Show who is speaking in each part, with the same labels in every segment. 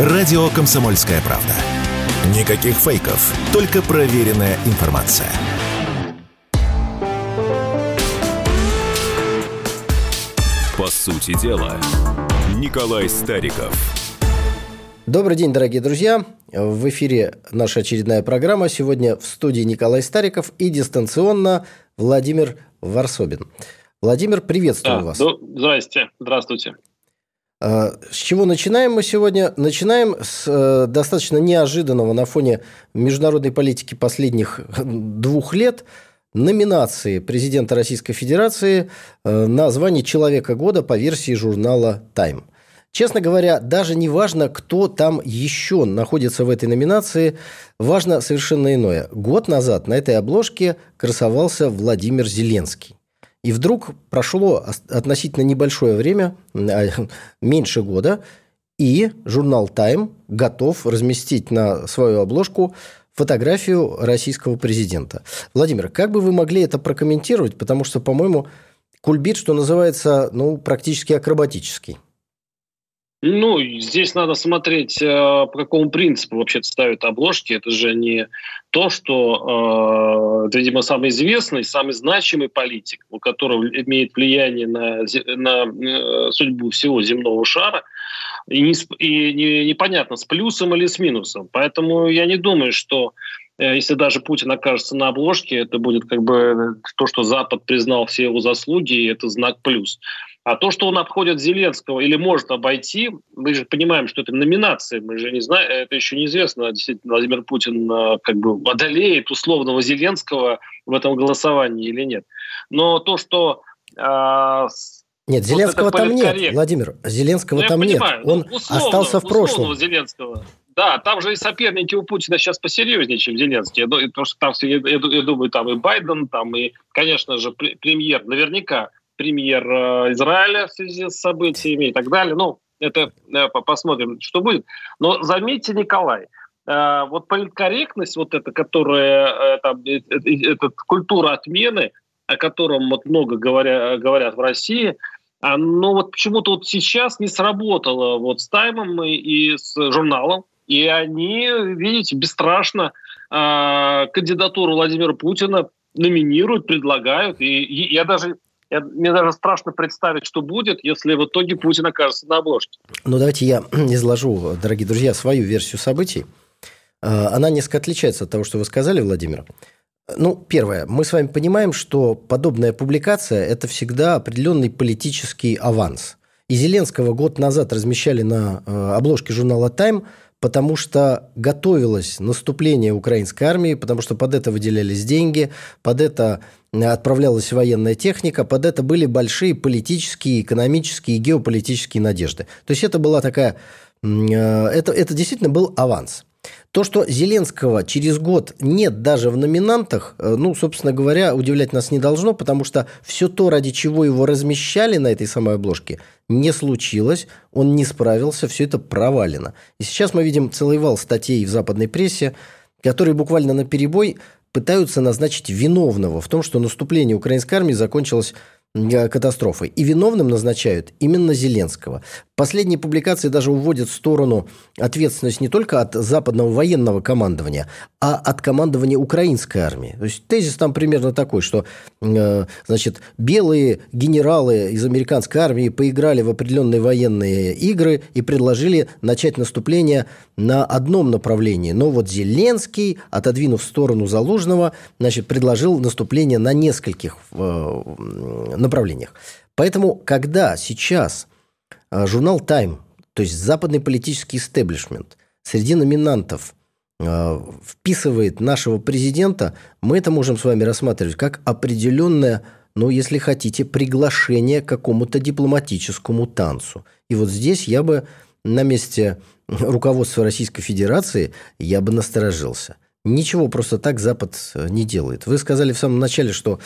Speaker 1: Радио «Комсомольская правда». Никаких фейков, только проверенная информация. По сути дела, Николай Стариков.
Speaker 2: Добрый день, дорогие друзья. В эфире наша очередная программа. Сегодня в студии Николай Стариков и дистанционно Владимир Варсобин. Владимир, приветствую да, вас.
Speaker 3: Здрасте, здравствуйте.
Speaker 2: А, с чего начинаем мы сегодня? Начинаем с э, достаточно неожиданного на фоне международной политики последних двух лет номинации президента Российской Федерации э, на звание Человека года по версии журнала Time. Честно говоря, даже не важно, кто там еще находится в этой номинации, важно совершенно иное. Год назад на этой обложке красовался Владимир Зеленский. И вдруг прошло относительно небольшое время, а, меньше года, и журнал Time готов разместить на свою обложку фотографию российского президента. Владимир, как бы вы могли это прокомментировать? Потому что, по-моему, кульбит, что называется, ну, практически акробатический.
Speaker 3: Ну, здесь надо смотреть, э, по какому принципу вообще ставят обложки. Это же не то, что, э, видимо, самый известный, самый значимый политик, у которого имеет влияние на, на э, судьбу всего земного шара, и, не, и не, с плюсом или с минусом. Поэтому я не думаю, что если даже Путин окажется на обложке, это будет как бы то, что Запад признал все его заслуги, и это знак плюс. А то, что он обходит Зеленского или может обойти, мы же понимаем, что это номинации, мы же не знаем, это еще неизвестно, действительно Владимир Путин а, как бы одолеет условного Зеленского в этом голосовании или нет. Но то, что
Speaker 2: а, нет, Зеленского вот там нет, Владимир. Зеленского ну, там понимаю, нет. Он ну, условно, остался в прошлом.
Speaker 3: Зеленского. Да, там же и соперники у Путина сейчас посерьезнее, чем Зеленский. Потому что там, я, я думаю, там и Байден, там и, конечно же, премьер наверняка премьер э, Израиля в связи с событиями и так далее. Ну, это э, посмотрим, что будет. Но заметьте, Николай, э, вот политкорректность, вот эта, которая, это, это культура отмены, о котором вот много говоря, говорят в России, но вот почему-то вот сейчас не сработало вот с Таймом и, и с журналом, и они, видите, бесстрашно кандидатуру Владимира Путина номинируют, предлагают. И я даже я, мне даже страшно представить, что будет, если в итоге Путин окажется на обложке.
Speaker 2: Ну, давайте я изложу, дорогие друзья, свою версию событий. А, она несколько отличается от того, что вы сказали, Владимир. Ну, первое. Мы с вами понимаем, что подобная публикация – это всегда определенный политический аванс. И Зеленского год назад размещали на а, обложке журнала «Тайм», потому что готовилось наступление украинской армии, потому что под это выделялись деньги, под это отправлялась военная техника, под это были большие политические, экономические и геополитические надежды. То есть это была такая, э, это, это действительно был аванс. То, что Зеленского через год нет даже в номинантах, э, ну, собственно говоря, удивлять нас не должно, потому что все то, ради чего его размещали на этой самой обложке, не случилось, он не справился, все это провалено. И сейчас мы видим целый вал статей в западной прессе, которые буквально на перебой пытаются назначить виновного в том, что наступление украинской армии закончилось Э, катастрофы. И виновным назначают именно Зеленского. Последние публикации даже уводят в сторону ответственность не только от западного военного командования, а от командования украинской армии. То есть тезис там примерно такой, что э, значит, белые генералы из американской армии поиграли в определенные военные игры и предложили начать наступление на одном направлении. Но вот Зеленский, отодвинув в сторону Залужного, значит, предложил наступление на нескольких э, направлениях. Поэтому, когда сейчас журнал Time, то есть западный политический истеблишмент, среди номинантов а, вписывает нашего президента, мы это можем с вами рассматривать как определенное, ну, если хотите, приглашение к какому-то дипломатическому танцу. И вот здесь я бы на месте руководства Российской Федерации я бы насторожился. Ничего просто так Запад не делает. Вы сказали в самом начале, что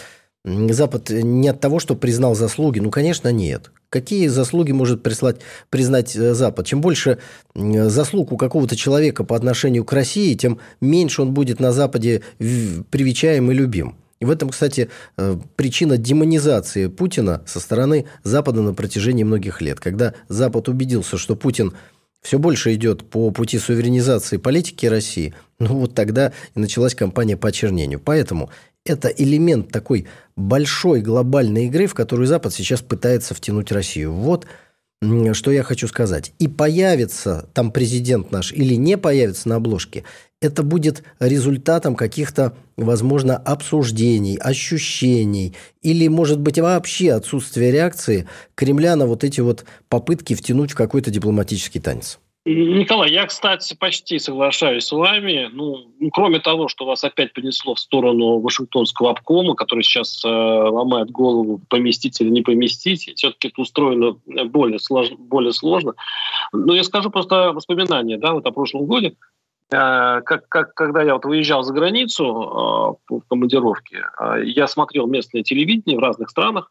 Speaker 2: Запад не от того, что признал заслуги, ну, конечно, нет. Какие заслуги может прислать, признать э, Запад? Чем больше заслуг у какого-то человека по отношению к России, тем меньше он будет на Западе привечаем и любим. И в этом, кстати, э, причина демонизации Путина со стороны Запада на протяжении многих лет. Когда Запад убедился, что Путин все больше идет по пути суверенизации политики России, ну вот тогда и началась кампания по очернению. Поэтому это элемент такой большой глобальной игры, в которую Запад сейчас пытается втянуть Россию. Вот что я хочу сказать. И появится там президент наш или не появится на обложке, это будет результатом каких-то, возможно, обсуждений, ощущений или, может быть, вообще отсутствия реакции Кремля на вот эти вот попытки втянуть в какой-то дипломатический танец.
Speaker 3: Николай, я, кстати, почти соглашаюсь с вами. Ну, ну, кроме того, что вас опять принесло в сторону Вашингтонского обкома, который сейчас э, ломает голову, поместить или не поместить, все-таки это устроено более, слож, более сложно. Но я скажу просто воспоминания, да, вот о прошлом годе. Э, как, как, когда я вот выезжал за границу э, в командировке, э, я смотрел местное телевидение в разных странах,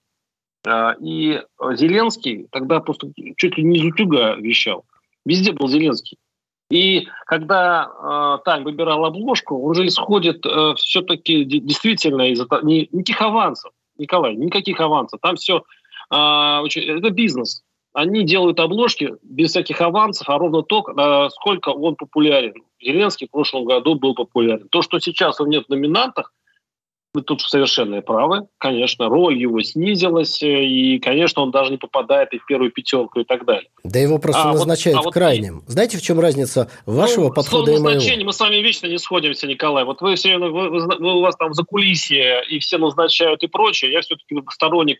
Speaker 3: э, и Зеленский тогда просто чуть ли не из утюга вещал. Везде был Зеленский. И когда э, Тайм выбирал обложку, он же исходит э, все-таки действительно из не, никаких авансов, Николай, никаких авансов. Там все э, очень, это бизнес. Они делают обложки без всяких авансов, а ровно то, э, сколько он популярен. Зеленский в прошлом году был популярен. То, что сейчас он нет в номинантах, вы тут совершенно правы. Конечно, роль его снизилась, э, и, конечно, он даже не попадает и в первую пятерку и так далее.
Speaker 2: Да его просто а назначают вот, а крайним. Вот, Знаете, в чем разница вашего ну, подхода и моего?
Speaker 3: мы с вами вечно не сходимся, Николай. Вот вы все, вы, вы, вы, у вас там за кулисье и все назначают и прочее. Я все-таки сторонник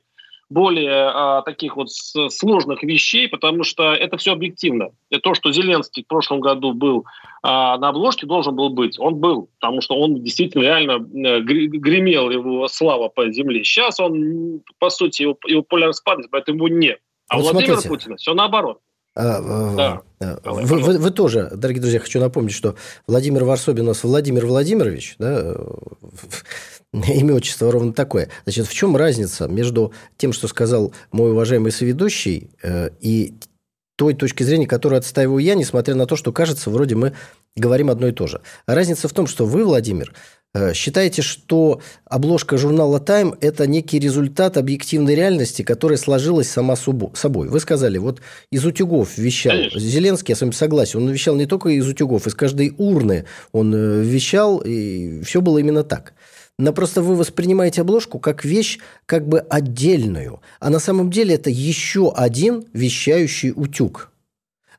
Speaker 3: более а, таких вот сложных вещей, потому что это все объективно. И то, что Зеленский в прошлом году был а, на обложке, должен был быть. Он был, потому что он действительно реально э, гремел его слава по земле. Сейчас он, по сути, его, его популярность падает, поэтому нет. А вот Владимир смотрите. Путин все наоборот. А,
Speaker 2: а да. А, вы, вы, вы тоже, дорогие друзья, хочу напомнить, что Владимир Варсобин у нас Владимир Владимирович, да, имя, отчество ровно такое. Значит, в чем разница между тем, что сказал мой уважаемый соведущий, э, и той точки зрения, которую отстаиваю я, несмотря на то, что кажется, вроде мы говорим одно и то же. Разница в том, что вы, Владимир, Э, считаете, что обложка журнала Time – это некий результат объективной реальности, которая сложилась сама собой? Вы сказали, вот из утюгов вещал Конечно. Зеленский, я с вами согласен, он вещал не только из утюгов, из каждой урны он э, вещал, и все было именно так. Но просто вы воспринимаете обложку как вещь как бы отдельную, а на самом деле это еще один вещающий утюг –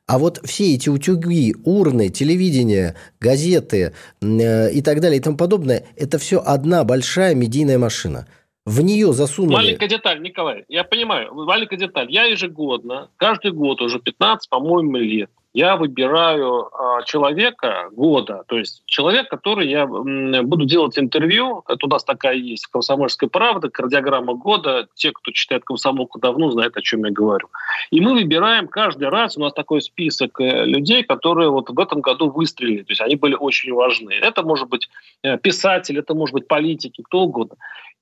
Speaker 2: а вот все эти утюги, урны, телевидение, газеты э, и так далее и тому подобное, это все одна большая медийная машина. В нее засунули...
Speaker 3: Маленькая деталь, Николай, я понимаю, маленькая деталь. Я ежегодно, каждый год уже 15, по-моему, лет, я выбираю а, человека года, то есть человек, который я буду делать интервью, это у нас такая есть, «Комсомольская правда», кардиограмма года, те, кто читает «Комсомолку» давно, знают, о чем я говорю. И мы выбираем каждый раз, у нас такой список э, людей, которые вот в этом году выстрелили, то есть они были очень важны. Это может быть э, писатель, это может быть политики, кто угодно.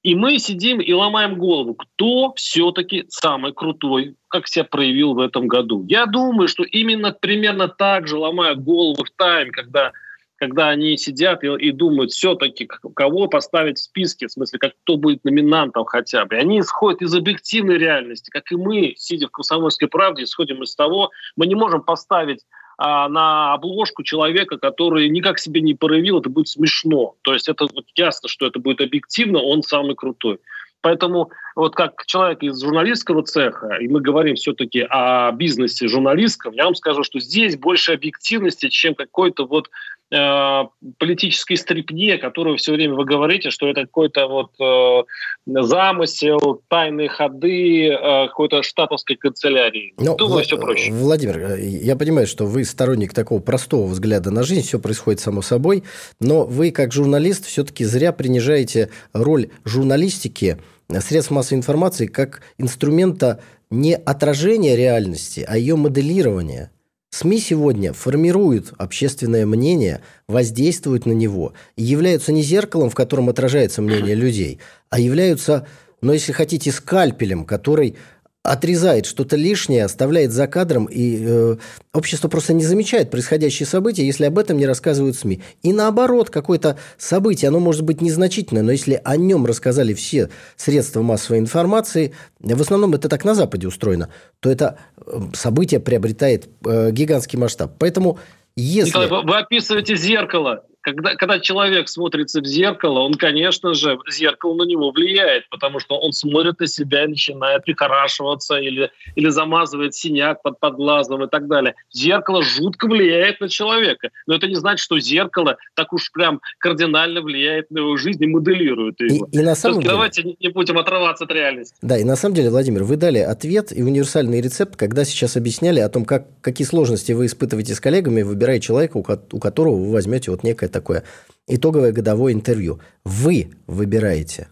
Speaker 3: И мы сидим и ломаем голову, кто все-таки самый крутой, как себя проявил в этом году. Я думаю, что именно примерно так же ломают голову в тайм, когда, когда они сидят и, и думают все-таки, кого поставить в списке, в смысле, как кто будет номинантом хотя бы. Они исходят из объективной реальности, как и мы, сидя в «Комсомольской правде», исходим из того, мы не можем поставить а, на обложку человека, который никак себе не проявил, это будет смешно. То есть это вот ясно, что это будет объективно, он самый крутой. Поэтому вот как человек из журналистского цеха, и мы говорим все-таки о бизнесе журналистском, я вам скажу, что здесь больше объективности, чем какой-то вот э, политической стрипне, которую все время вы говорите, что это какой-то вот э, замысел, тайные ходы э, какой-то штатовской канцелярии. Но, ну, Думаю, Влад... все проще.
Speaker 2: Владимир, э, я понимаю, что вы сторонник такого простого взгляда на жизнь, все происходит само собой, но вы как журналист все-таки зря принижаете роль журналистики средств массовой информации как инструмента не отражения реальности, а ее моделирования. СМИ сегодня формируют общественное мнение, воздействуют на него и являются не зеркалом, в котором отражается мнение людей, а являются, ну, если хотите, скальпелем, который отрезает что-то лишнее, оставляет за кадром, и э, общество просто не замечает происходящие события, если об этом не рассказывают СМИ. И наоборот, какое-то событие, оно может быть незначительное, но если о нем рассказали все средства массовой информации, в основном это так на Западе устроено, то это э, событие приобретает э, гигантский масштаб. Поэтому если...
Speaker 3: Николай, вы описываете зеркало когда, когда человек смотрится в зеркало, он, конечно же, зеркало на него влияет, потому что он смотрит на себя и начинает прихорашиваться или, или замазывает синяк под, под глазом и так далее. Зеркало жутко влияет на человека. Но это не значит, что зеркало так уж прям кардинально влияет на его жизнь и моделирует его.
Speaker 2: И, и на самом деле...
Speaker 3: Давайте не будем отрываться от реальности.
Speaker 2: Да, и на самом деле, Владимир, вы дали ответ и универсальный рецепт, когда сейчас объясняли о том, как, какие сложности вы испытываете с коллегами, выбирая человека, у, у которого вы возьмете вот некое такое итоговое годовое интервью. Вы выбираете.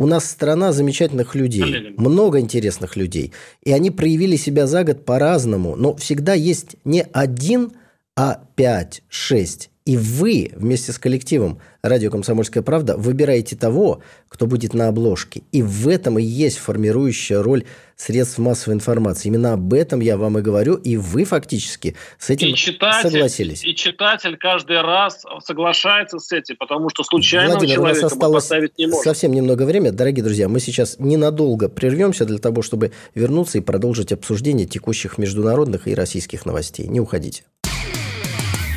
Speaker 2: У нас страна замечательных людей, много интересных людей. И они проявили себя за год по-разному. Но всегда есть не один, а пять, шесть и вы вместе с коллективом «Радио Комсомольская правда» выбираете того, кто будет на обложке. И в этом и есть формирующая роль средств массовой информации. Именно об этом я вам и говорю, и вы фактически с этим и читатель, согласились.
Speaker 3: И читатель каждый раз соглашается с этим, потому что случайно Владимир, человека у нас осталось поставить не может.
Speaker 2: совсем немного времени. Дорогие друзья, мы сейчас ненадолго прервемся для того, чтобы вернуться и продолжить обсуждение текущих международных и российских новостей. Не уходите.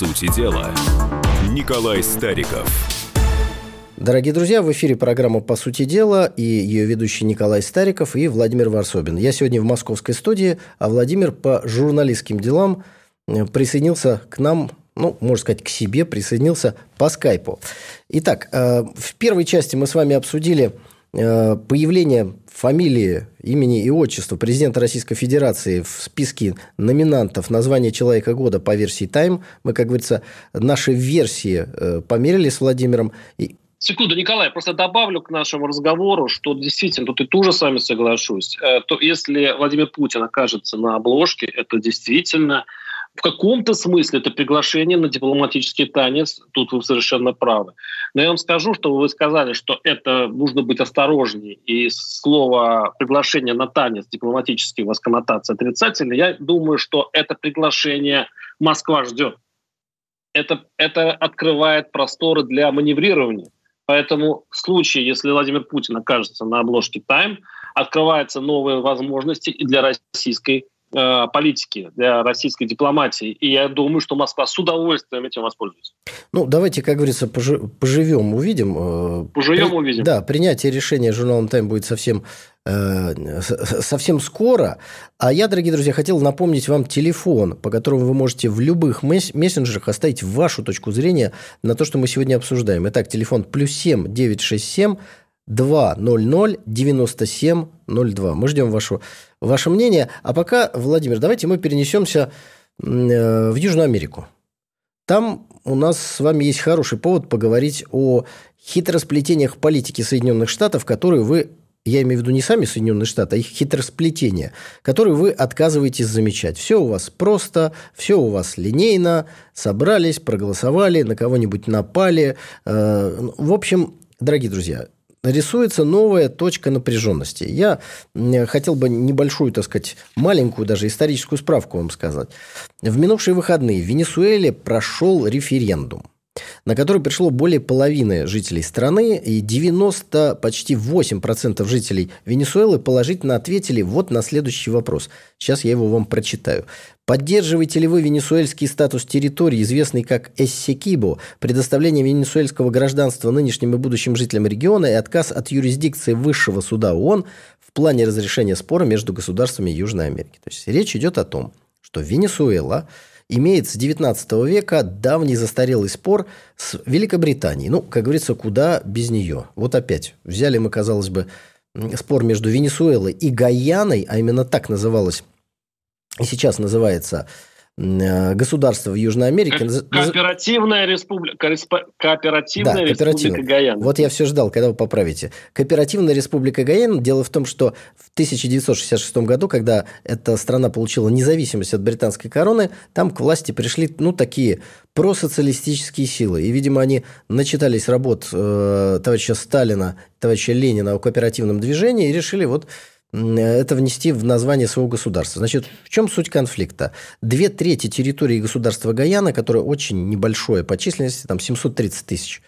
Speaker 4: Сути дела, Николай Стариков.
Speaker 2: Дорогие друзья, в эфире программа «По сути дела» и ее ведущий Николай Стариков и Владимир Варсобин. Я сегодня в московской студии, а Владимир по журналистским делам э, присоединился к нам ну, можно сказать, к себе, присоединился по скайпу. Итак, э, в первой части мы с вами обсудили Э, появление фамилии, имени и отчества президента Российской Федерации в списке номинантов на звание Человека года по версии Time. Мы, как говорится, наши версии э, померили с Владимиром. И
Speaker 3: Секунду, Николай, просто добавлю к нашему разговору, что действительно, тут и тоже с вами соглашусь, э, то если Владимир Путин окажется на обложке, это действительно в каком-то смысле это приглашение на дипломатический танец, тут вы совершенно правы. Но я вам скажу, что вы сказали, что это нужно быть осторожнее, и слово приглашение на танец дипломатический у вас коннотация отрицательная. Я думаю, что это приглашение Москва ждет. Это, это открывает просторы для маневрирования. Поэтому в случае, если Владимир Путин окажется на обложке «Тайм», открываются новые возможности и для российской Э, политики, для российской дипломатии. И я думаю, что Москва с удовольствием этим воспользуется.
Speaker 2: Ну, давайте, как говорится, поживем, увидим.
Speaker 3: Э, поживем, увидим.
Speaker 2: Да, принятие решения журналом «Тайм» будет совсем э, совсем скоро. А я, дорогие друзья, хотел напомнить вам телефон, по которому вы можете в любых мессенджерах оставить вашу точку зрения на то, что мы сегодня обсуждаем. Итак, телефон плюс семь девять шесть семь 200 9702. Мы ждем вашу, ваше мнение. А пока, Владимир, давайте мы перенесемся э, в Южную Америку. Там у нас с вами есть хороший повод поговорить о хитросплетениях политики Соединенных Штатов, которые вы, я имею в виду не сами Соединенные Штаты, а их хитросплетения, которые вы отказываетесь замечать. Все у вас просто, все у вас линейно, собрались, проголосовали, на кого-нибудь напали. Э, в общем, дорогие друзья, рисуется новая точка напряженности. Я хотел бы небольшую, так сказать, маленькую даже историческую справку вам сказать. В минувшие выходные в Венесуэле прошел референдум на который пришло более половины жителей страны, и 90, почти 8% жителей Венесуэлы положительно ответили вот на следующий вопрос. Сейчас я его вам прочитаю. Поддерживаете ли вы венесуэльский статус территории, известный как Эссекибо, предоставление венесуэльского гражданства нынешним и будущим жителям региона и отказ от юрисдикции Высшего суда ООН в плане разрешения спора между государствами Южной Америки? То есть речь идет о том, что Венесуэла имеет с 19 века давний застарелый спор с Великобританией. Ну, как говорится, куда без нее. Вот опять взяли мы, казалось бы, спор между Венесуэлой и Гаяной, а именно так называлась, и сейчас называется Э, государства в Южной Америке.
Speaker 3: Кооперативная республика, кооперативная да, республика Гаяна.
Speaker 2: Вот я все ждал, когда вы поправите. Кооперативная республика Гаяна. Дело в том, что в 1966 году, когда эта страна получила независимость от британской короны, там к власти пришли, ну, такие просоциалистические силы. И, видимо, они начитались работ э, товарища Сталина, товарища Ленина о кооперативном движении и решили вот это внести в название своего государства. Значит, в чем суть конфликта? Две трети территории государства Гаяна, которое очень небольшое по численности, там 730 тысяч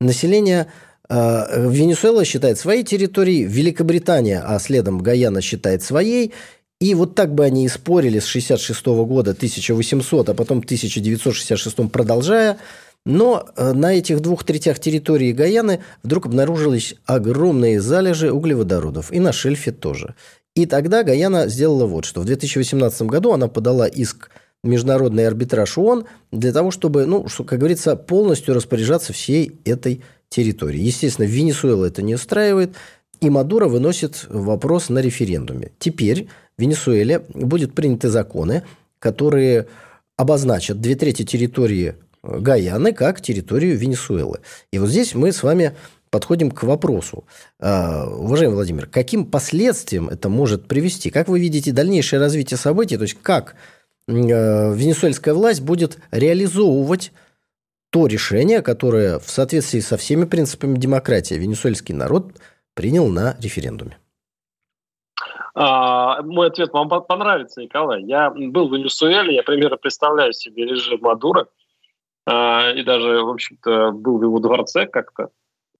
Speaker 2: населения, э, Венесуэла считает своей территорией, Великобритания, а следом Гаяна считает своей, и вот так бы они и спорили с 66 года, 1800, а потом 1966 продолжая, но э, на этих двух третях территории Гаяны вдруг обнаружились огромные залежи углеводородов. И на шельфе тоже. И тогда Гаяна сделала вот что. В 2018 году она подала иск в Международный арбитраж ООН для того, чтобы, ну, что, как говорится, полностью распоряжаться всей этой территорией. Естественно, Венесуэла это не устраивает, и Мадуро выносит вопрос на референдуме. Теперь в Венесуэле будут приняты законы, которые обозначат две трети территории Гаяны как территорию Венесуэлы. И вот здесь мы с вами подходим к вопросу. А, уважаемый Владимир, каким последствиям это может привести? Как вы видите дальнейшее развитие событий? То есть, как а, венесуэльская власть будет реализовывать то решение, которое в соответствии со всеми принципами демократии венесуэльский народ принял на референдуме?
Speaker 3: А, мой ответ вам понравится, Николай. Я был в Венесуэле, я примерно представляю себе режим Мадура – и даже, в общем-то, был в его дворце как-то,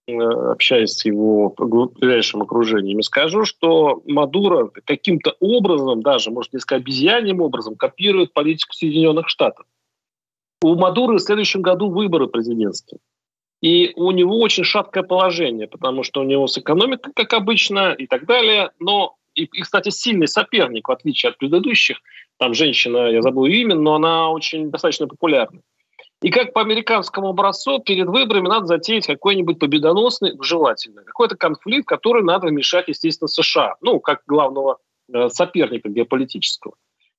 Speaker 3: э, общаясь с его ближайшим окружением, скажу, что Мадуро каким-то образом, даже, может, несколько обезьяним образом, копирует политику Соединенных Штатов. У Мадуро в следующем году выборы президентские. И у него очень шаткое положение, потому что у него с экономикой, как обычно, и так далее. Но, и, и кстати, сильный соперник, в отличие от предыдущих. Там женщина, я забыл имя, но она очень достаточно популярна. И как по американскому образцу перед выборами надо затеять какой-нибудь победоносный, желательно, какой-то конфликт, который надо вмешать, естественно, США, ну, как главного э, соперника геополитического.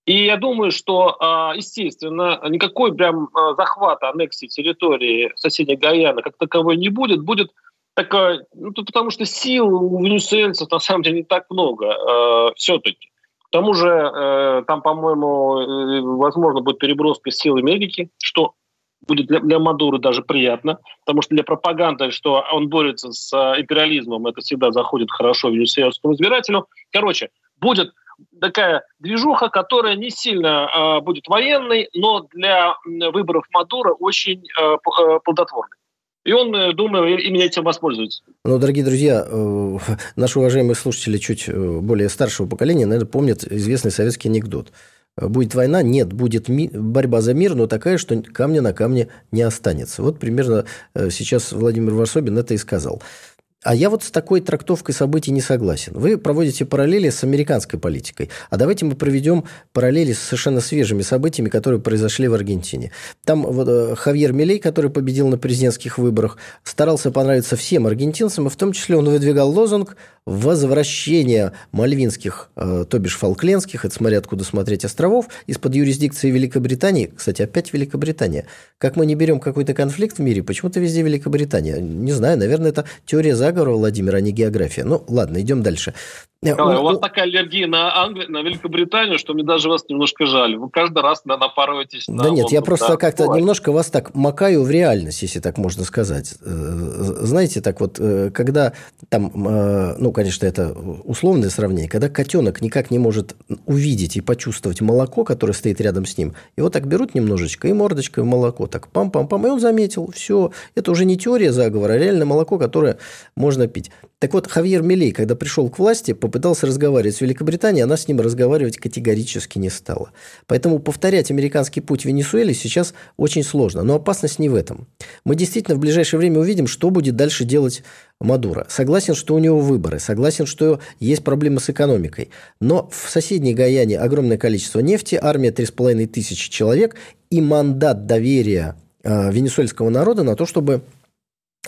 Speaker 3: И я думаю, что, а, естественно, никакой прям э, захвата, аннексии территории соседней Гаяны как таковой не будет. Будет такая, ну, потому что сил у венесуэльцев на самом деле не так много э, все-таки. К тому же э, там, по-моему, э, возможно, будет переброска сил Америки, что будет для, для Мадуры даже приятно, потому что для пропаганды, что он борется с э, империализмом, это всегда заходит хорошо венесуэльскому избирателю. Короче, будет такая движуха, которая не сильно э, будет военной, но для выборов Мадура очень э, э плодотворной. И он, э, думаю, именно этим воспользуется.
Speaker 2: Ну, дорогие друзья, наши уважаемые слушатели чуть более старшего поколения, наверное, помнят известный советский анекдот – Будет война? Нет, будет ми- борьба за мир, но такая, что камня на камне не останется. Вот примерно э, сейчас Владимир Варсобин это и сказал. А я вот с такой трактовкой событий не согласен. Вы проводите параллели с американской политикой. А давайте мы проведем параллели с совершенно свежими событиями, которые произошли в Аргентине. Там вот, э, Хавьер Милей, который победил на президентских выборах, старался понравиться всем аргентинцам, и в том числе он выдвигал лозунг возвращения мальвинских, э, то бишь фолклендских, это смотря откуда смотреть, островов, из-под юрисдикции Великобритании. Кстати, опять Великобритания. Как мы не берем какой-то конфликт в мире, почему-то везде Великобритания. Не знаю, наверное, это теория заговора, Владимир, а не география. Ну, ладно, идем дальше.
Speaker 3: Николай, у вас такая аллергия на, Англи... на Великобританию, что мне даже вас немножко жаль. Вы каждый раз напарываетесь на...
Speaker 2: Да нет, я просто да, как-то бывает. немножко вас так макаю в реальность, если так можно сказать. Э, знаете, так вот, э, когда там, э, ну, конечно, это условное сравнение, когда котенок никак не может увидеть и почувствовать молоко, которое стоит рядом с ним, его так берут немножечко и мордочкой в молоко, так пам-пам-пам, и он заметил, все, это уже не теория заговора, а реально молоко, которое можно пить. Так вот, Хавьер Милей, когда пришел к власти, попытался разговаривать с Великобританией, она с ним разговаривать категорически не стала. Поэтому повторять американский путь Венесуэле сейчас очень сложно. Но опасность не в этом. Мы действительно в ближайшее время увидим, что будет дальше делать Мадуро. Согласен, что у него выборы, согласен, что есть проблемы с экономикой. Но в соседней Гаяне огромное количество нефти, армия 3,5 тысячи человек и мандат доверия э, венесуэльского народа на то, чтобы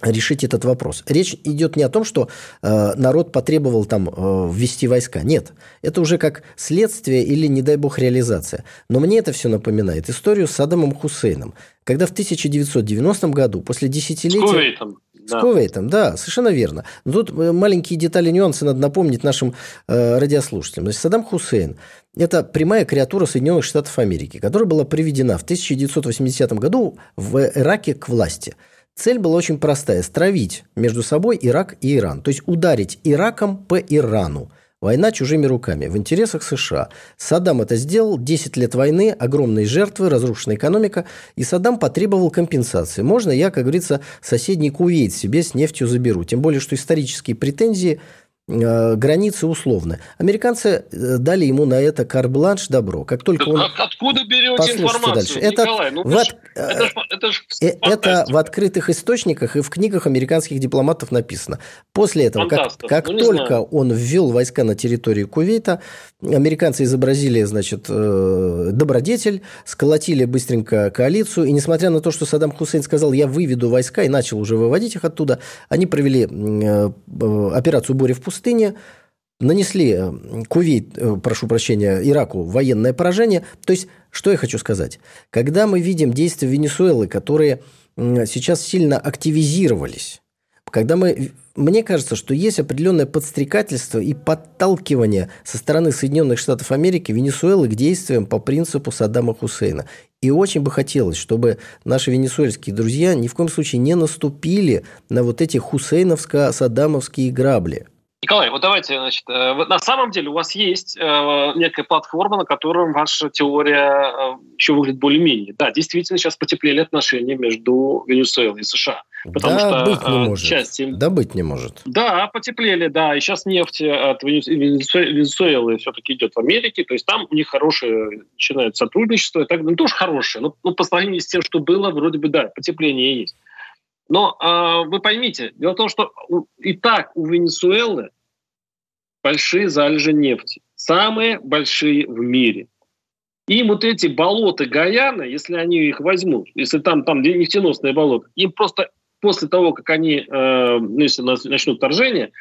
Speaker 2: решить этот вопрос. Речь идет не о том, что э, народ потребовал там э, ввести войска. Нет, это уже как следствие или, не дай бог, реализация. Но мне это все напоминает историю с Саддамом Хусейном, когда в 1990 году, после десятилетия... С Кувейтом. С да. Кувейтом, да, совершенно верно. Но тут э, маленькие детали, нюансы надо напомнить нашим э, радиослушателям. Значит, Саддам Хусейн – это прямая креатура Соединенных Штатов Америки, которая была приведена в 1980 году в Ираке к власти – Цель была очень простая – стравить между собой Ирак и Иран. То есть ударить Ираком по Ирану. Война чужими руками, в интересах США. Саддам это сделал, 10 лет войны, огромные жертвы, разрушенная экономика, и Саддам потребовал компенсации. Можно я, как говорится, соседний Кувейт себе с нефтью заберу? Тем более, что исторические претензии границы условны. Американцы э, дали ему на это карбланш добро. Как только он...
Speaker 3: Откуда берете информацию,
Speaker 2: дальше. Это,
Speaker 3: Николай?
Speaker 2: Ну, в... это, это, ж, это, ж это в открытых источниках и в книгах американских дипломатов написано. После этого, как, как ну, только знаю. он ввел войска на территорию Кувейта, американцы изобразили, значит, э, добродетель, сколотили быстренько коалицию, и несмотря на то, что Саддам Хусейн сказал, я выведу войска и начал уже выводить их оттуда, они провели операцию «Буря в пустыне», пустыне, нанесли э, Кувейт, э, прошу прощения, Ираку военное поражение. То есть, что я хочу сказать? Когда мы видим действия Венесуэлы, которые сейчас сильно активизировались, когда мы, мне кажется, что есть определенное подстрекательство и подталкивание со стороны Соединенных Штатов Америки Венесуэлы к действиям по принципу Саддама Хусейна. И очень бы хотелось, чтобы наши венесуэльские друзья ни в коем случае не наступили на вот эти хусейновско-саддамовские грабли.
Speaker 3: Николай, вот давайте, значит, э, на самом деле у вас есть э, некая платформа, на которой ваша теория э, еще выглядит более-менее. Да, действительно, сейчас потеплели отношения между Венесуэлой и США.
Speaker 2: Потому да, что быть не может. Часть... Да, быть не может.
Speaker 3: Да, потеплели, да. И сейчас нефть от Венесуэлы все-таки идет в Америке. То есть там у них хорошее начинает сотрудничество. И так, ну, тоже хорошее. Но ну, по сравнению с тем, что было, вроде бы, да, потепление есть. Но э, вы поймите, дело в том, что и так у Венесуэлы большие залежи нефти, самые большие в мире. Им вот эти болота Гаяна, если они их возьмут, если там, там нефтеносные болота, им просто после того, как они, э, ну, если начнут вторжение,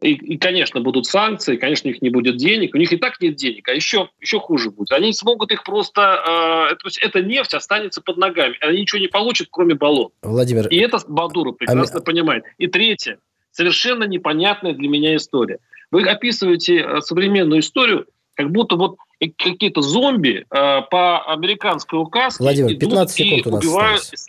Speaker 3: и, и, конечно, будут санкции, конечно, у них не будет денег. У них и так нет денег, а еще, еще хуже будет. Они смогут их просто... Э, то есть эта нефть останется под ногами. Они ничего не получат, кроме болот.
Speaker 2: Владимир...
Speaker 3: И это Бадуров прекрасно а... понимает. И третье. Совершенно непонятная для меня история. Вы описываете э, современную историю, как будто вот какие-то зомби э, по американской указке
Speaker 2: Владимир, 15 секунд нас убивают, осталось.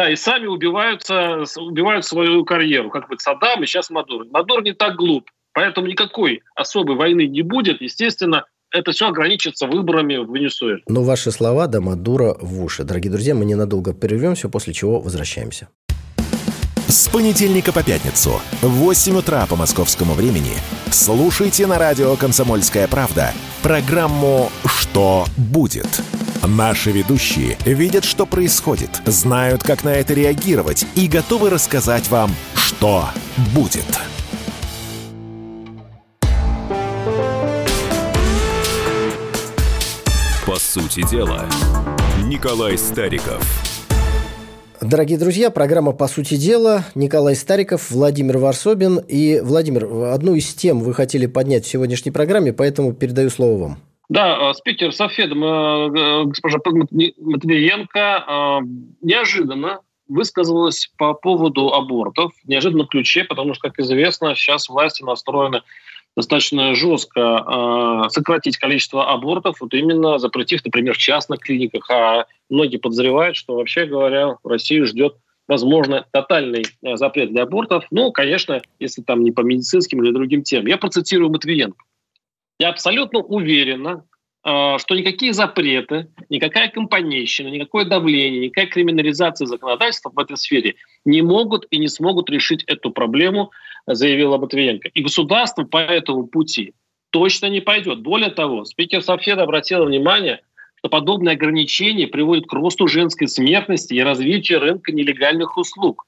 Speaker 3: Да, и сами убиваются, убивают свою карьеру, как бы Саддам и сейчас Мадур. Мадур не так глуп, поэтому никакой особой войны не будет. Естественно, это все ограничится выборами в Венесуэле.
Speaker 2: Но ваши слова до Мадура в уши. Дорогие друзья, мы ненадолго прервемся, после чего возвращаемся.
Speaker 1: С понедельника по пятницу в 8 утра по московскому времени слушайте на радио «Комсомольская правда» программу «Что будет?». Наши ведущие видят, что происходит, знают, как на это реагировать и готовы рассказать вам, что будет.
Speaker 4: По сути дела, Николай Стариков.
Speaker 2: Дорогие друзья, программа «По сути дела». Николай Стариков, Владимир Варсобин. И, Владимир, одну из тем вы хотели поднять в сегодняшней программе, поэтому передаю слово вам.
Speaker 3: Да, э, спикер Софедом, э, госпожа Матвиенко э, неожиданно высказалась по поводу абортов, в неожиданном ключе, потому что, как известно, сейчас власти настроены достаточно жестко сократить количество абортов, вот именно запретив, например, в частных клиниках. А многие подозревают, что, вообще говоря, в России ждет возможно, тотальный запрет для абортов. Ну, конечно, если там не по медицинским или другим темам. Я процитирую Матвиенко. Я абсолютно уверена, э, что никакие запреты, никакая компанейщина, никакое давление, никакая криминализация законодательства в этой сфере не могут и не смогут решить эту проблему, заявила Матвиенко. И государство по этому пути точно не пойдет. Более того, спикер Совседа обратил внимание, что подобные ограничения приводят к росту женской смертности и развитию рынка нелегальных услуг.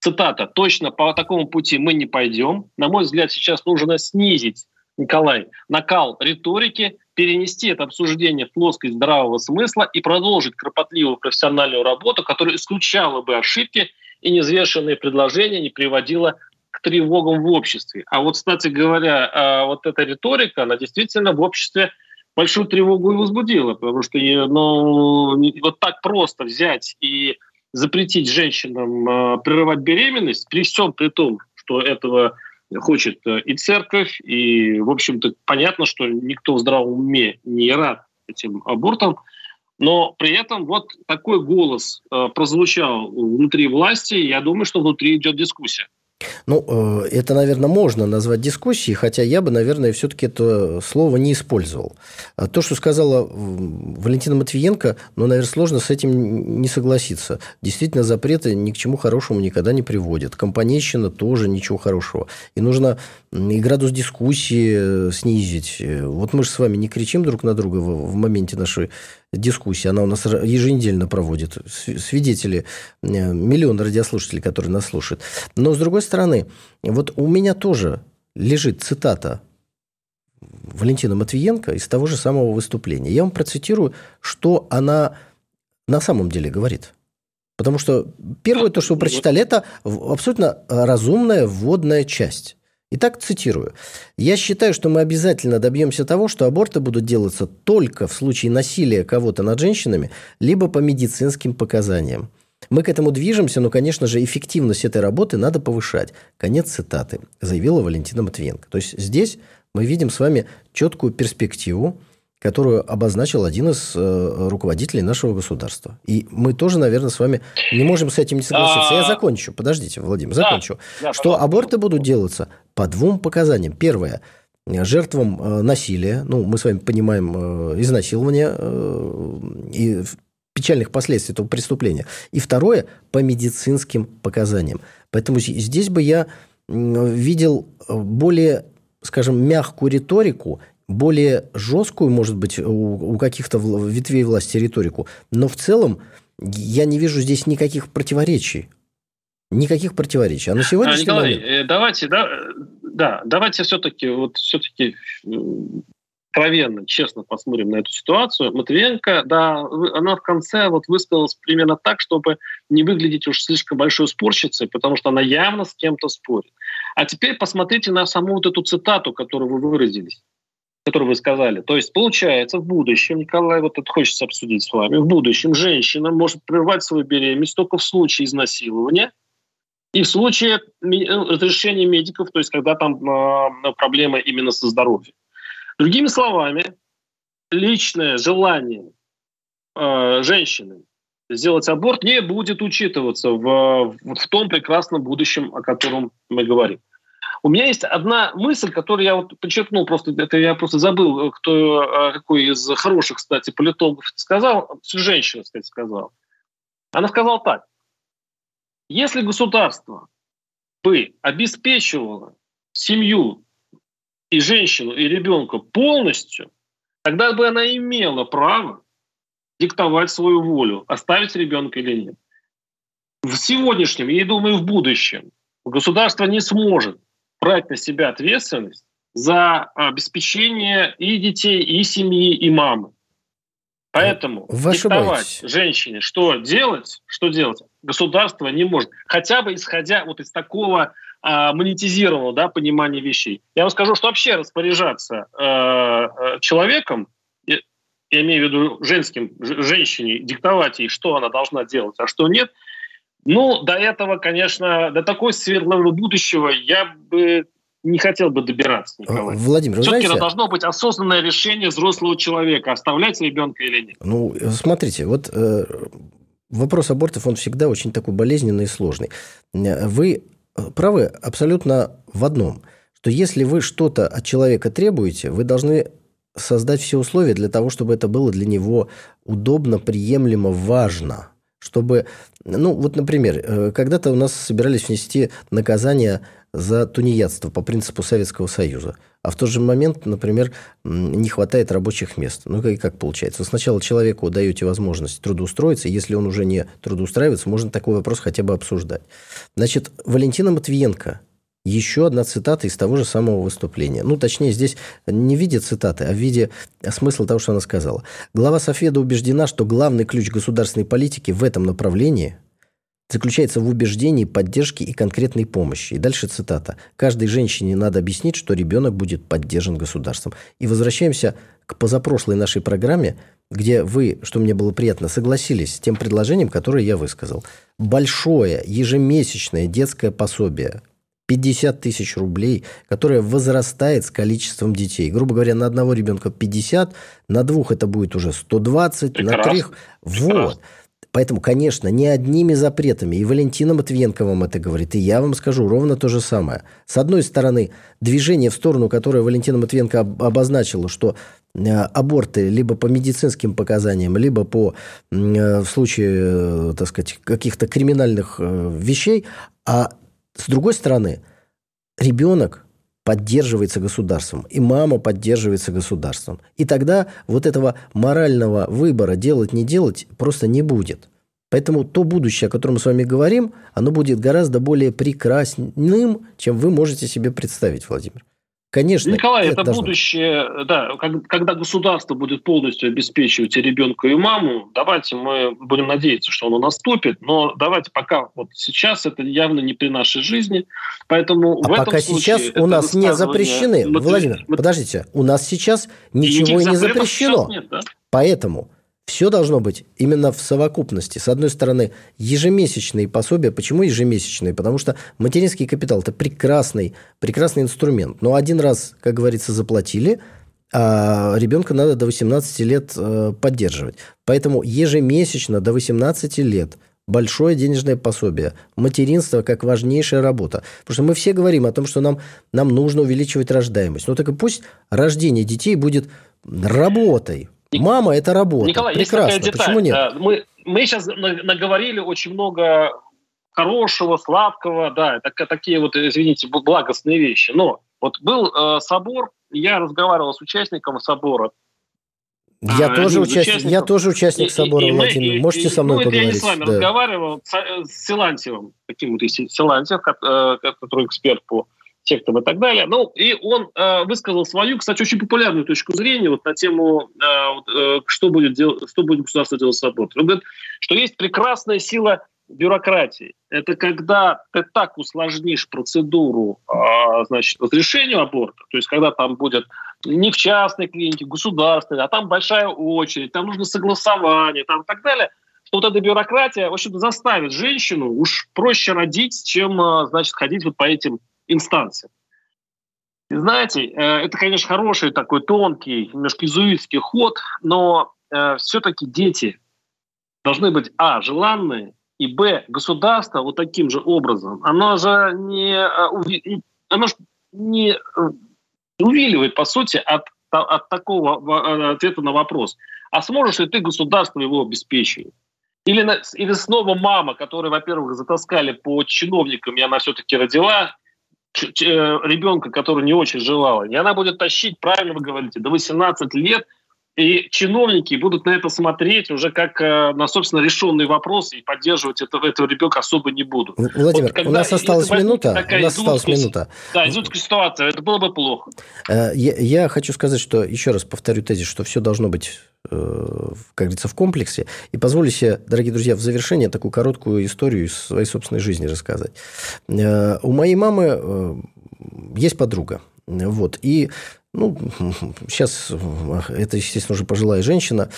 Speaker 3: Цитата. «Точно по такому пути мы не пойдем. На мой взгляд, сейчас нужно снизить Николай, накал риторики, перенести это обсуждение в плоскость здравого смысла и продолжить кропотливую профессиональную работу, которая исключала бы ошибки и неизвешенные предложения не приводило к тревогам в обществе. А вот, кстати говоря, а, вот эта риторика, она действительно в обществе большую тревогу и возбудила, потому что ну, вот так просто взять и запретить женщинам э, прерывать беременность, при всем при том, что этого хочет э, и церковь, и, в общем-то, понятно, что никто в здравом уме не рад этим абортам, но при этом вот такой голос э, прозвучал внутри власти, я думаю, что внутри идет дискуссия.
Speaker 2: Ну, э, это, наверное, можно назвать дискуссией, хотя я бы, наверное, все-таки это слово не использовал. А то, что сказала Валентина Матвиенко, ну, наверное, сложно с этим не согласиться. Действительно, запреты ни к чему хорошему никогда не приводят. Компанейщина тоже ничего хорошего. И нужно и градус дискуссии э, снизить. Вот мы же с вами не кричим друг на друга в моменте нашей дискуссии. Она у нас еженедельно проводит. Свидетели, э, миллион радиослушателей, которые нас слушают. Но, с другой стороны, вот у меня тоже лежит цитата Валентина Матвиенко из того же самого выступления. Я вам процитирую, что она на самом деле говорит. Потому что первое, то, что вы прочитали, это абсолютно разумная вводная часть. Итак, цитирую. «Я считаю, что мы обязательно добьемся того, что аборты будут делаться только в случае насилия кого-то над женщинами, либо по медицинским показаниям. Мы к этому движемся, но, конечно же, эффективность этой работы надо повышать». Конец цитаты, заявила Валентина Матвиенко. То есть здесь мы видим с вами четкую перспективу которую обозначил один из э, руководителей нашего государства. И мы тоже, наверное, с вами не можем с этим не согласиться. Я а, закончу. Подождите, Владимир, закончу. Что аборты будут делаться по двум показаниям. Первое жертвам э, насилия, ну, мы с вами понимаем, э, изнасилования и печальных последствий этого преступления. И второе, по медицинским показаниям. Поэтому здесь бы я видел более, скажем, мягкую риторику более жесткую, может быть, у, у каких-то ветвей власти риторику, но в целом я не вижу здесь никаких противоречий. Никаких противоречий. А на сегодняшний а, Николай, момент...
Speaker 3: Э, давайте, да, да, давайте все-таки, вот все-таки откровенно, честно посмотрим на эту ситуацию. Матвиенко, да, она в конце вот высказалась примерно так, чтобы не выглядеть уж слишком большой спорщицей, потому что она явно с кем-то спорит. А теперь посмотрите на саму вот эту цитату, которую вы выразились который вы сказали. То есть, получается, в будущем, Николай, вот это хочется обсудить с вами, в будущем женщина может прервать свою беременность только в случае изнасилования и в случае разрешения медиков, то есть когда там э, проблема именно со здоровьем. Другими словами, личное желание э, женщины сделать аборт не будет учитываться в, в том прекрасном будущем, о котором мы говорим. У меня есть одна мысль, которую я вот подчеркнул, просто это я просто забыл, кто какой из хороших, кстати, политологов сказал, женщина, кстати, сказала. Она сказала так. Если государство бы обеспечивало семью и женщину, и ребенка полностью, тогда бы она имела право диктовать свою волю, оставить ребенка или нет. В сегодняшнем, я думаю, в будущем государство не сможет брать на себя ответственность за обеспечение и детей, и семьи, и мамы. Поэтому Вы диктовать женщине, что делать, что делать, государство не может. Хотя бы исходя вот из такого а, монетизированного да, понимания вещей. Я вам скажу, что вообще распоряжаться э, э человеком, я, я имею в виду женским, женщине, диктовать ей, что она должна делать, а что нет – ну, до этого, конечно, до такой светлого будущего я бы не хотел бы добираться, Николай.
Speaker 2: Владимир,
Speaker 3: Все-таки знаете... должно быть осознанное решение взрослого человека, оставлять ребенка или нет.
Speaker 2: Ну, смотрите, вот э, вопрос абортов, он всегда очень такой болезненный и сложный. Вы правы абсолютно в одном, что если вы что-то от человека требуете, вы должны создать все условия для того, чтобы это было для него удобно, приемлемо, важно – чтобы, ну, вот, например, э, когда-то у нас собирались внести наказание за тунеядство по принципу Советского Союза. А в тот же момент, например, не хватает рабочих мест. Ну, как, как получается? Сначала человеку даете возможность трудоустроиться, если он уже не трудоустраивается, можно такой вопрос хотя бы обсуждать. Значит, Валентина Матвиенко – еще одна цитата из того же самого выступления. Ну, точнее, здесь не в виде цитаты, а в виде смысла того, что она сказала. Глава Софеда убеждена, что главный ключ государственной политики в этом направлении заключается в убеждении, поддержке и конкретной помощи. И дальше цитата. «Каждой женщине надо объяснить, что ребенок будет поддержан государством». И возвращаемся к позапрошлой нашей программе, где вы, что мне было приятно, согласились с тем предложением, которое я высказал. Большое ежемесячное детское пособие 50 тысяч рублей, которое возрастает с количеством детей. Грубо говоря, на одного ребенка 50, на двух это будет уже 120, Прекрасно. на трех... Вот. Поэтому, конечно, не одними запретами. И Валентина Матвиенко вам это говорит, и я вам скажу ровно то же самое. С одной стороны, движение в сторону, которое Валентина Матвиенко обозначила, что э, аборты либо по медицинским показаниям, либо по, э, в случае, э, так сказать, каких-то криминальных вещей. А с другой стороны, ребенок поддерживается государством, и мама поддерживается государством. И тогда вот этого морального выбора делать, не делать просто не будет. Поэтому то будущее, о котором мы с вами говорим, оно будет гораздо более прекрасным, чем вы можете себе представить, Владимир. Конечно.
Speaker 3: Николай, это, это будущее, да, когда государство будет полностью обеспечивать и ребенка, и маму, давайте мы будем надеяться, что оно наступит, но давайте пока вот сейчас это явно не при нашей жизни, поэтому
Speaker 2: а
Speaker 3: в
Speaker 2: пока
Speaker 3: этом
Speaker 2: сейчас у нас не запрещены, Владимир, подождите, у нас сейчас ничего не запрещено, нет, да? поэтому все должно быть именно в совокупности. С одной стороны, ежемесячные пособия. Почему ежемесячные? Потому что материнский капитал – это прекрасный, прекрасный инструмент. Но один раз, как говорится, заплатили, а ребенка надо до 18 лет э, поддерживать. Поэтому ежемесячно до 18 лет большое денежное пособие. Материнство как важнейшая работа. Потому что мы все говорим о том, что нам, нам нужно увеличивать рождаемость. Ну так и пусть рождение детей будет работой. Мама – это работа.
Speaker 3: Николай, Прекрасно. есть такая деталь. Почему нет? Мы, мы сейчас наговорили очень много хорошего, сладкого, да, так, такие вот, извините, благостные вещи. Но вот был э, собор, я разговаривал с участником собора.
Speaker 2: Я, а, тоже, участник, я тоже участник собора, и, и, Владимир. Можете и, со мной ну, поговорить? Я не
Speaker 3: с вами да. разговаривал, с, э, с Силантьевым, каким вот Силантьев, э, который эксперт по сектам и так далее. Ну, и он э, высказал свою, кстати, очень популярную точку зрения вот на тему, э, э, что, будет дел, что будет государство делать с абортом. Он говорит, что есть прекрасная сила бюрократии. Это когда ты так усложнишь процедуру э, значит, разрешения аборта, то есть когда там будет не в частной клинике, государственной, а там большая очередь, там нужно согласование, там и так далее, что вот эта бюрократия, в общем-то, заставит женщину уж проще родить, чем, э, значит, ходить вот по этим инстанции. И знаете, э, это, конечно, хороший такой тонкий, немножко изуитский ход, но э, все-таки дети должны быть, а, желанные, и, б, государство вот таким же образом, оно же не, э, оно же не увиливает, по сути, от, от такого ответа на вопрос. А сможешь ли ты государство его обеспечивать? Или, или снова мама, которая, во-первых, затаскали по чиновникам, и она все-таки родила, ребенка, который не очень желала, и она будет тащить, правильно вы говорите, до 18 лет, и чиновники будут на это смотреть уже как э, на, собственно, решенный вопрос и поддерживать этого, этого ребенка особо не будут.
Speaker 2: Владимир, вот, у нас осталась минута. У нас осталась минута.
Speaker 3: Да, изучская ситуация, это было бы плохо.
Speaker 2: Э, я, я хочу сказать, что, еще раз повторю тезис, что все должно быть как говорится, в комплексе. И позволю себе, дорогие друзья, в завершение такую короткую историю из своей собственной жизни рассказать. У моей мамы есть подруга. Вот. И ну, сейчас это, естественно, уже пожилая женщина.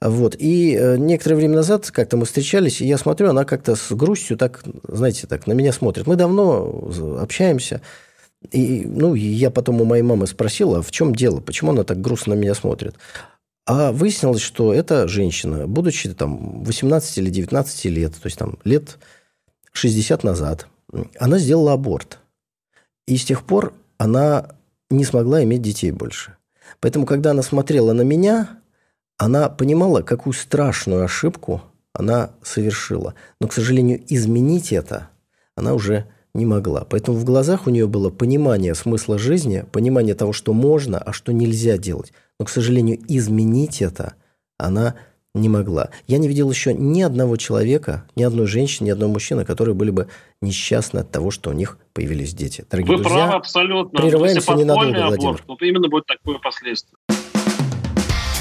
Speaker 2: Вот. И э, некоторое время назад как-то мы встречались, и я смотрю, она как-то с грустью так, знаете, так на меня смотрит. Мы давно общаемся. И, ну, я потом у моей мамы спросила, в чем дело, почему она так грустно на меня смотрит. А выяснилось, что эта женщина, будучи там 18 или 19 лет, то есть там лет 60 назад, она сделала аборт. И с тех пор она не смогла иметь детей больше. Поэтому, когда она смотрела на меня, она понимала, какую страшную ошибку она совершила. Но, к сожалению, изменить это она уже не могла. Поэтому в глазах у нее было понимание смысла жизни, понимание того, что можно, а что нельзя делать. Но, к сожалению, изменить это она не могла. Я не видел еще ни одного человека, ни одной женщины, ни одного мужчины, которые были бы несчастны от того, что у них появились дети.
Speaker 3: Дорогие Вы друзья, правы абсолютно.
Speaker 2: Прерываемся ненадолго, Владимир.
Speaker 3: Аборт, вот именно будет такое последствие.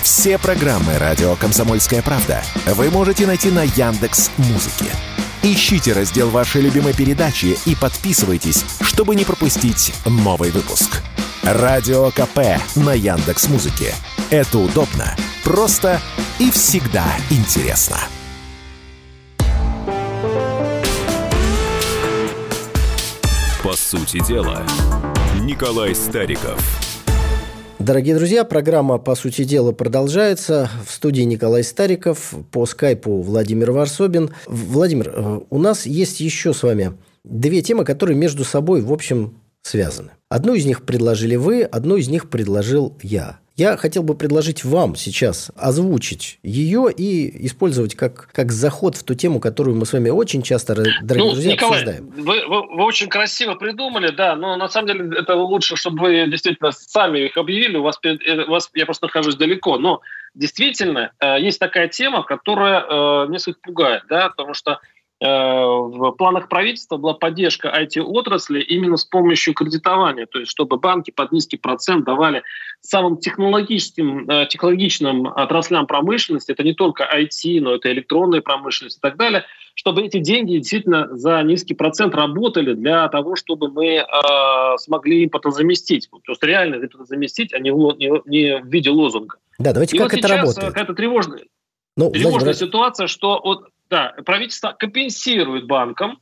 Speaker 1: Все программы «Радио Комсомольская правда» вы можете найти на Яндекс Музыке. Ищите раздел вашей любимой передачи и подписывайтесь, чтобы не пропустить новый выпуск. Радио КП на Яндекс Музыке. Это удобно, просто и всегда интересно.
Speaker 4: По сути дела, Николай Стариков.
Speaker 2: Дорогие друзья, программа «По сути дела» продолжается. В студии Николай Стариков, по скайпу Владимир Варсобин. Владимир, э, у нас есть еще с вами две темы, которые между собой, в общем, связаны. Одну из них предложили вы, одну из них предложил я. Я хотел бы предложить вам сейчас озвучить ее и использовать как, как заход в ту тему, которую мы с вами очень часто, дорогие ну, друзья,
Speaker 3: Николай,
Speaker 2: обсуждаем.
Speaker 3: Вы, вы, вы очень красиво придумали, да, но на самом деле это лучше, чтобы вы действительно сами их объявили. У вас, э, у вас я просто нахожусь далеко. Но действительно э, есть такая тема, которая э, несколько пугает, да, потому что в планах правительства была поддержка IT-отрасли именно с помощью кредитования, то есть чтобы банки под низкий процент давали самым технологическим, э, технологичным отраслям промышленности, это не только IT, но это электронная промышленность и так далее, чтобы эти деньги действительно за низкий процент работали для того, чтобы мы э, смогли импортозаместить. То есть реально импортозаместить, а не, не, не в виде лозунга.
Speaker 2: Да, давайте
Speaker 3: и
Speaker 2: как
Speaker 3: вот
Speaker 2: это
Speaker 3: сейчас
Speaker 2: работает.
Speaker 3: какая-то тревожная, ну, тревожная Владимир... ситуация, что вот да, правительство компенсирует банкам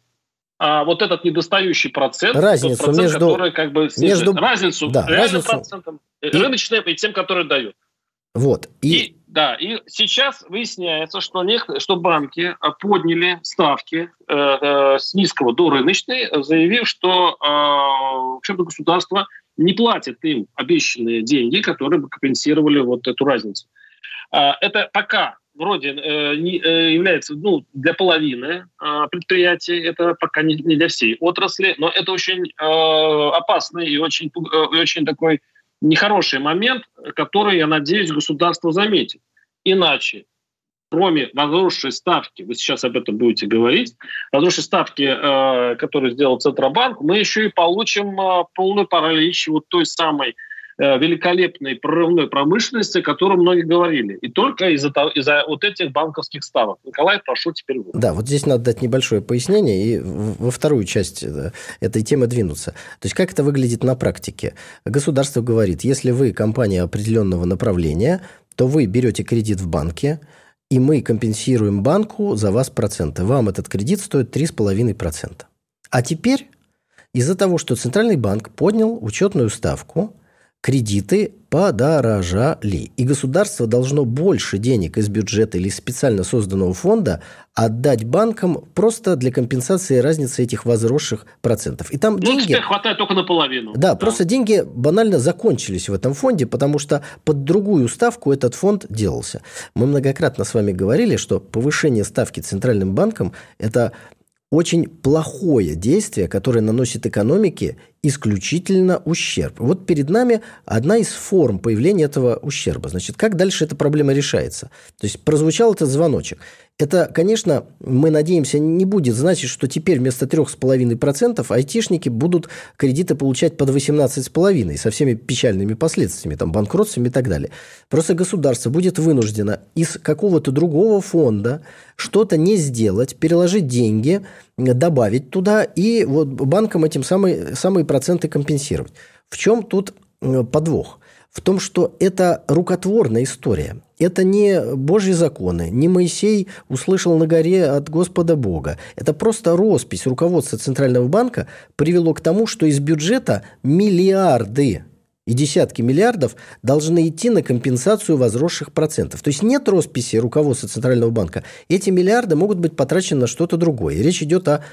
Speaker 3: а, вот этот недостающий процент,
Speaker 2: разницу
Speaker 3: процент,
Speaker 2: между,
Speaker 3: который как бы
Speaker 2: между
Speaker 3: разницу
Speaker 2: да, разницу,
Speaker 3: процентом, и, рыночным и тем, который дают.
Speaker 2: Вот.
Speaker 3: И, и да, и сейчас выясняется, что, не, что банки подняли ставки э, э, с низкого до рыночной, заявив, что э, в общем-то государство не платит им обещанные деньги, которые бы компенсировали вот эту разницу. Э, это пока вроде э, не, э, является ну, для половины э, предприятий, это пока не, не для всей отрасли, но это очень э, опасный и очень, э, очень такой нехороший момент, который, я надеюсь, государство заметит. Иначе, кроме возросшей ставки, вы сейчас об этом будете говорить, возросшей ставки, э, которую сделал Центробанк, мы еще и получим э, полную паралич вот той самой великолепной прорывной промышленности, о которой многие говорили. И только из-за из вот этих банковских ставок. Николай, прошу теперь вы.
Speaker 2: Да, вот здесь надо дать небольшое пояснение и во вторую часть э, этой темы двинуться. То есть, как это выглядит на практике? Государство говорит, если вы компания определенного направления, то вы берете кредит в банке, и мы компенсируем банку за вас проценты. Вам этот кредит стоит 3,5%. А теперь из-за того, что Центральный банк поднял учетную ставку, кредиты подорожали. И государство должно больше денег из бюджета или специально созданного фонда отдать банкам просто для компенсации разницы этих возросших процентов. И там ну, деньги...
Speaker 3: хватает только наполовину.
Speaker 2: Да, да, просто деньги банально закончились в этом фонде, потому что под другую ставку этот фонд делался. Мы многократно с вами говорили, что повышение ставки Центральным банком – это очень плохое действие, которое наносит экономике исключительно ущерб. Вот перед нами одна из форм появления этого ущерба. Значит, как дальше эта проблема решается? То есть прозвучал этот звоночек. Это, конечно, мы надеемся, не будет значить, что теперь вместо 3,5% айтишники будут кредиты получать под 18,5% со всеми печальными последствиями, там, банкротствами и так далее. Просто государство будет вынуждено из какого-то другого фонда что-то не сделать, переложить деньги, добавить туда и вот банкам этим самые, самые проценты компенсировать. В чем тут подвох? В том, что это рукотворная история. Это не Божьи законы, не Моисей услышал на горе от Господа Бога. Это просто роспись руководства Центрального банка привело к тому, что из бюджета миллиарды и десятки миллиардов должны идти на компенсацию возросших процентов. То есть нет росписи руководства Центрального банка. Эти миллиарды могут быть потрачены на что-то другое. И речь идет о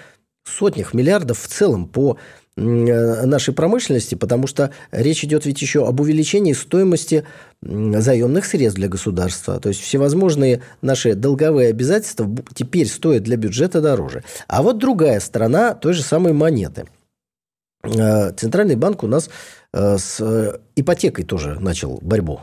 Speaker 2: сотнях миллиардов в целом по Э, нашей промышленности, потому что речь идет ведь еще об увеличении стоимости заемных средств для государства. То есть всевозможные наши долговые обязательства теперь стоят для бюджета дороже. А вот другая сторона той же самой монеты. Э, Центральный банк у нас с ипотекой тоже начал борьбу.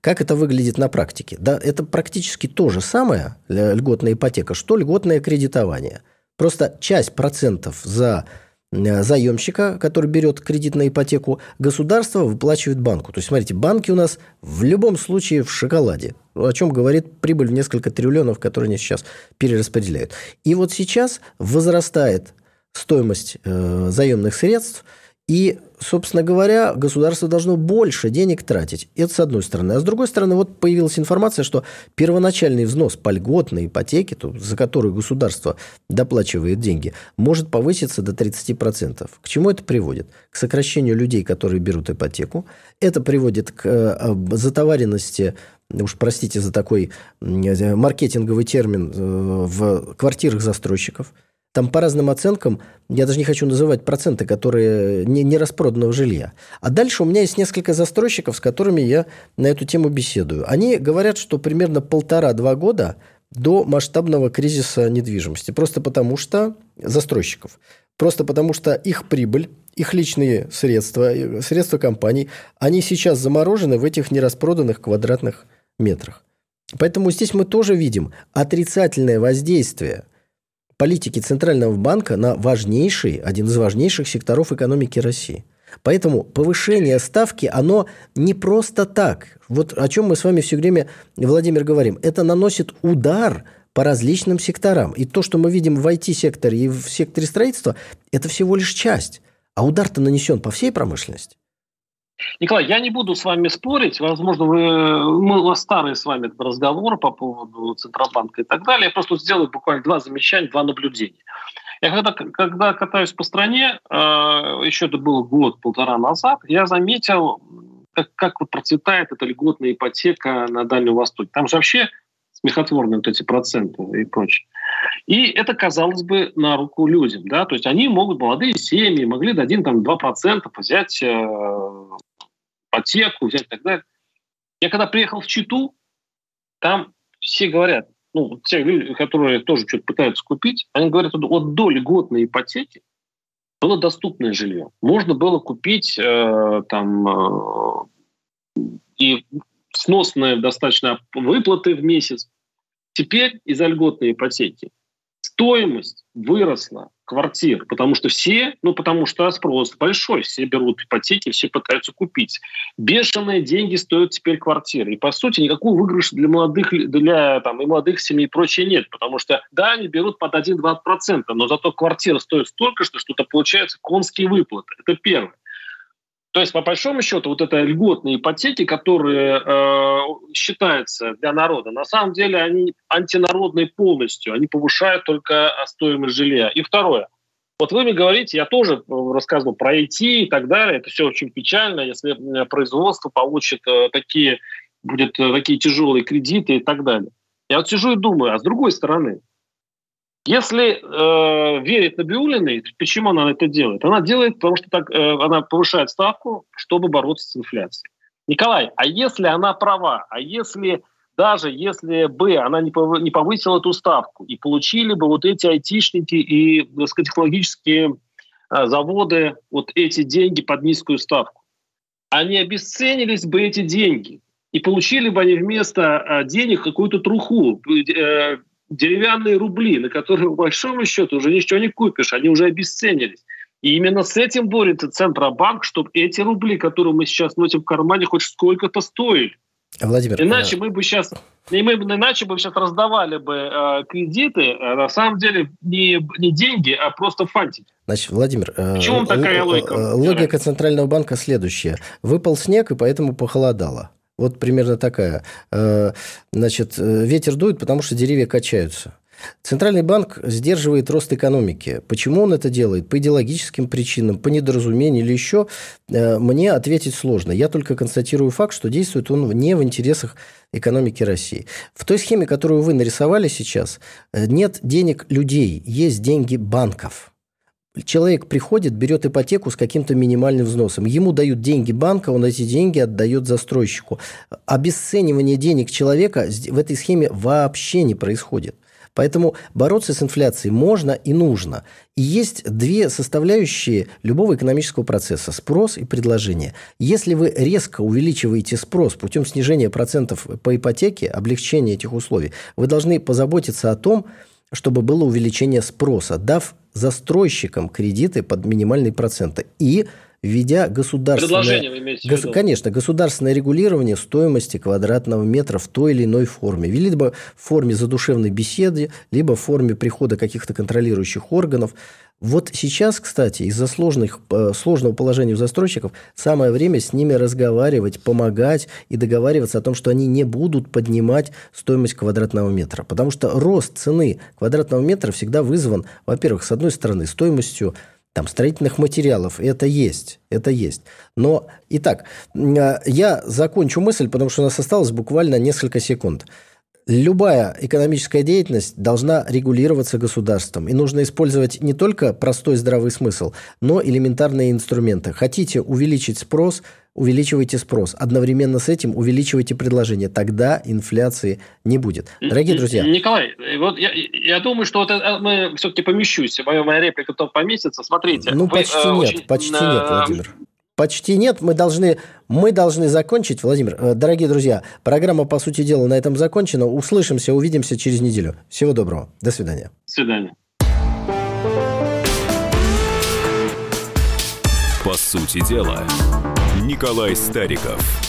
Speaker 2: Как это выглядит на практике? Да, это практически то же самое, льготная ипотека, что льготное кредитование. Просто часть процентов за э, заемщика, который берет кредит на ипотеку, государство выплачивает банку. То есть, смотрите, банки у нас в любом случае в шоколаде, о чем говорит прибыль в несколько триллионов, которые они сейчас перераспределяют. И вот сейчас возрастает стоимость э, заемных средств – и, собственно говоря, государство должно больше денег тратить. Это с одной стороны. А с другой стороны, вот появилась информация, что первоначальный взнос по льготной ипотеке, за которую государство доплачивает деньги, может повыситься до 30%. К чему это приводит? К сокращению людей, которые берут ипотеку. Это приводит к э, затоваренности уж простите за такой маркетинговый термин, э, в квартирах застройщиков – там по разным оценкам, я даже не хочу называть проценты, которые не, не распроданного жилья. А дальше у меня есть несколько застройщиков, с которыми я на эту тему беседую. Они говорят, что примерно полтора-два года до масштабного кризиса недвижимости. Просто потому что застройщиков. Просто потому что их прибыль, их личные средства, средства компаний, они сейчас заморожены в этих нераспроданных квадратных метрах. Поэтому здесь мы тоже видим отрицательное воздействие – политики Центрального банка на важнейший, один из важнейших секторов экономики России. Поэтому повышение ставки, оно не просто так. Вот о чем мы с вами все время, Владимир, говорим. Это наносит удар по различным секторам. И то, что мы видим в IT-секторе и в секторе строительства, это всего лишь часть. А удар-то нанесен по всей промышленности.
Speaker 3: Николай, я не буду с вами спорить. Возможно, вы, мы, у вас старый с вами разговор по поводу Центробанка и так далее. Я просто сделаю буквально два замечания, два наблюдения. Я когда, когда катаюсь по стране, э, еще это было год-полтора назад, я заметил, как, как вот процветает эта льготная ипотека на Дальнем Востоке. Там же вообще смехотворные вот эти проценты и прочее. И это, казалось бы, на руку людям. Да? То есть они могут, молодые семьи, могли до 1-2% взять э, ипотеку, взять и так далее. Я когда приехал в Читу, там все говорят, ну, те люди, которые тоже что-то пытаются купить, они говорят, вот, до льготной ипотеки было доступное жилье. Можно было купить э, там э, и сносные достаточно выплаты в месяц. Теперь из-за льготной ипотеки стоимость выросла квартир, потому что все, ну потому что спрос большой, все берут ипотеки, все пытаются купить. Бешеные деньги стоят теперь квартиры. И по сути никакого выигрыша для молодых, для там, и молодых семей и прочее нет, потому что да, они берут под 1-2%, но зато квартира стоит столько, что что-то получается конские выплаты. Это первое. То есть, по большому счету, вот это льготные ипотеки, которые э, считаются для народа, на самом деле они антинародные полностью, они повышают только стоимость жилья. И второе, вот вы мне говорите, я тоже э, рассказывал про IT и так далее, это все очень печально, если э, производство получит э, такие, будет э, такие тяжелые кредиты и так далее. Я вот сижу и думаю, а с другой стороны, если э, верить Набиулиной, почему она это делает? Она делает, потому что так, э, она повышает ставку, чтобы бороться с инфляцией. Николай, а если она права, а если даже если бы она не повысила эту ставку и получили бы вот эти айтишники и высокотехнологические э, заводы вот эти деньги под низкую ставку, они обесценились бы эти деньги, и получили бы они вместо э, денег какую-то труху, э, деревянные рубли, на которые, по большому счету, уже ничего не купишь, они уже обесценились. И именно с этим борется Центробанк, чтобы эти рубли, которые мы сейчас носим в кармане, хоть сколько-то стоили. Владимир, иначе а... мы бы сейчас, мы, иначе бы сейчас раздавали бы э, кредиты, а на самом деле не, не деньги, а просто фантики.
Speaker 2: Значит, Владимир, э, такая логика? Логика Центрального банка следующая. Выпал снег, и поэтому похолодало. Вот примерно такая. Э, значит, э, ветер дует, потому что деревья качаются. Центральный банк сдерживает рост экономики. Почему он это делает? По идеологическим причинам, по недоразумению или еще, э, мне ответить сложно. Я только констатирую факт, что действует он не в интересах экономики России. В той схеме, которую вы нарисовали сейчас, нет денег людей, есть деньги банков. Человек приходит, берет ипотеку с каким-то минимальным взносом. Ему дают деньги банка, он эти деньги отдает застройщику. Обесценивание денег человека в этой схеме вообще не происходит. Поэтому бороться с инфляцией можно и нужно. И есть две составляющие любого экономического процесса – спрос и предложение. Если вы резко увеличиваете спрос путем снижения процентов по ипотеке, облегчения этих условий, вы должны позаботиться о том, чтобы было увеличение спроса, дав застройщикам кредиты под минимальные проценты. И введя государственное...
Speaker 3: Виду?
Speaker 2: Конечно, государственное регулирование стоимости квадратного метра в той или иной форме. Либо в форме задушевной беседы, либо в форме прихода каких-то контролирующих органов. Вот сейчас, кстати, из-за сложных, э, сложного положения у застройщиков самое время с ними разговаривать, помогать и договариваться о том, что они не будут поднимать стоимость квадратного метра. Потому что рост цены квадратного метра всегда вызван, во-первых, с одной стороны, стоимостью там, строительных материалов. Это есть, это есть. Но, итак, э, я закончу мысль, потому что у нас осталось буквально несколько секунд. Любая экономическая деятельность должна регулироваться государством. И нужно использовать не только простой здравый смысл, но элементарные инструменты. Хотите увеличить спрос, увеличивайте спрос. Одновременно с этим увеличивайте предложение. Тогда инфляции не будет. Дорогие друзья.
Speaker 3: Николай, вот я, я думаю, что вот э, мы все-таки помещусь. Моя, моя реплика то поместится. Смотрите.
Speaker 2: Ну, почти вы, нет, очень, почти э, нет, Владимир. Почти нет. Мы должны, мы должны закончить. Владимир, э, дорогие друзья, программа, по сути дела, на этом закончена. Услышимся, увидимся через неделю. Всего доброго. До свидания.
Speaker 3: До свидания.
Speaker 4: По сути дела, Николай Стариков.